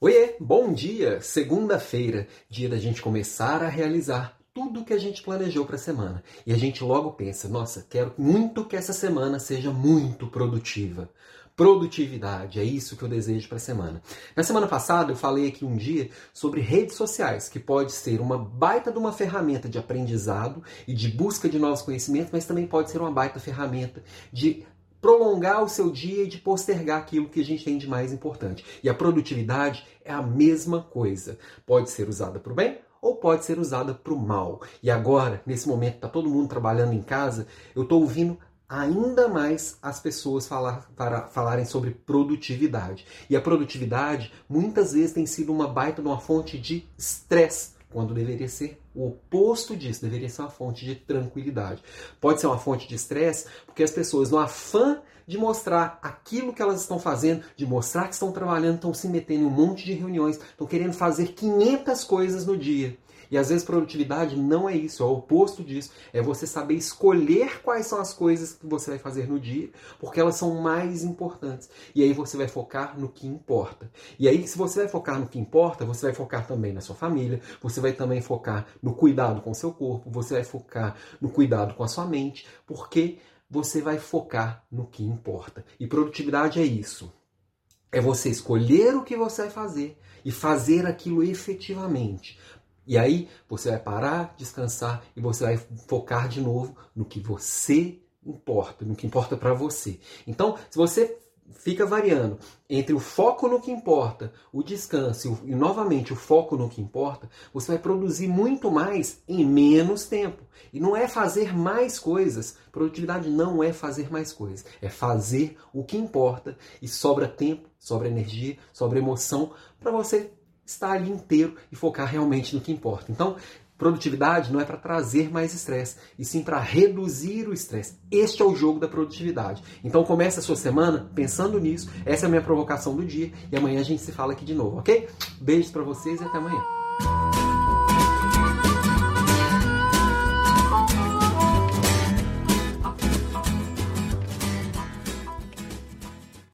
Oiê, bom dia! Segunda-feira, dia da gente começar a realizar tudo que a gente planejou para a semana. E a gente logo pensa, nossa, quero muito que essa semana seja muito produtiva. Produtividade, é isso que eu desejo para a semana. Na semana passada eu falei aqui um dia sobre redes sociais, que pode ser uma baita de uma ferramenta de aprendizado e de busca de novos conhecimentos, mas também pode ser uma baita ferramenta de prolongar o seu dia e de postergar aquilo que a gente tem de mais importante. E a produtividade é a mesma coisa. Pode ser usada para o bem ou pode ser usada para o mal. E agora, nesse momento, está todo mundo trabalhando em casa, eu estou ouvindo ainda mais as pessoas falar, para, falarem sobre produtividade. E a produtividade muitas vezes tem sido uma baita de uma fonte de estresse quando deveria ser o oposto disso, deveria ser uma fonte de tranquilidade. Pode ser uma fonte de estresse, porque as pessoas, no afã de mostrar aquilo que elas estão fazendo, de mostrar que estão trabalhando, estão se metendo em um monte de reuniões, estão querendo fazer 500 coisas no dia. E às vezes produtividade não é isso, é o oposto disso. É você saber escolher quais são as coisas que você vai fazer no dia, porque elas são mais importantes. E aí você vai focar no que importa. E aí, se você vai focar no que importa, você vai focar também na sua família, você vai também focar no cuidado com o seu corpo, você vai focar no cuidado com a sua mente, porque você vai focar no que importa. E produtividade é isso. É você escolher o que você vai fazer e fazer aquilo efetivamente. E aí você vai parar, descansar e você vai focar de novo no que você importa, no que importa para você. Então, se você fica variando entre o foco no que importa, o descanso e, novamente o foco no que importa, você vai produzir muito mais em menos tempo. E não é fazer mais coisas. Produtividade não é fazer mais coisas. É fazer o que importa e sobra tempo, sobra energia, sobra emoção para você estar ali inteiro e focar realmente no que importa. Então, produtividade não é para trazer mais estresse, e sim para reduzir o estresse. Este é o jogo da produtividade. Então comece a sua semana pensando nisso. Essa é a minha provocação do dia e amanhã a gente se fala aqui de novo, ok? Beijos para vocês e até amanhã.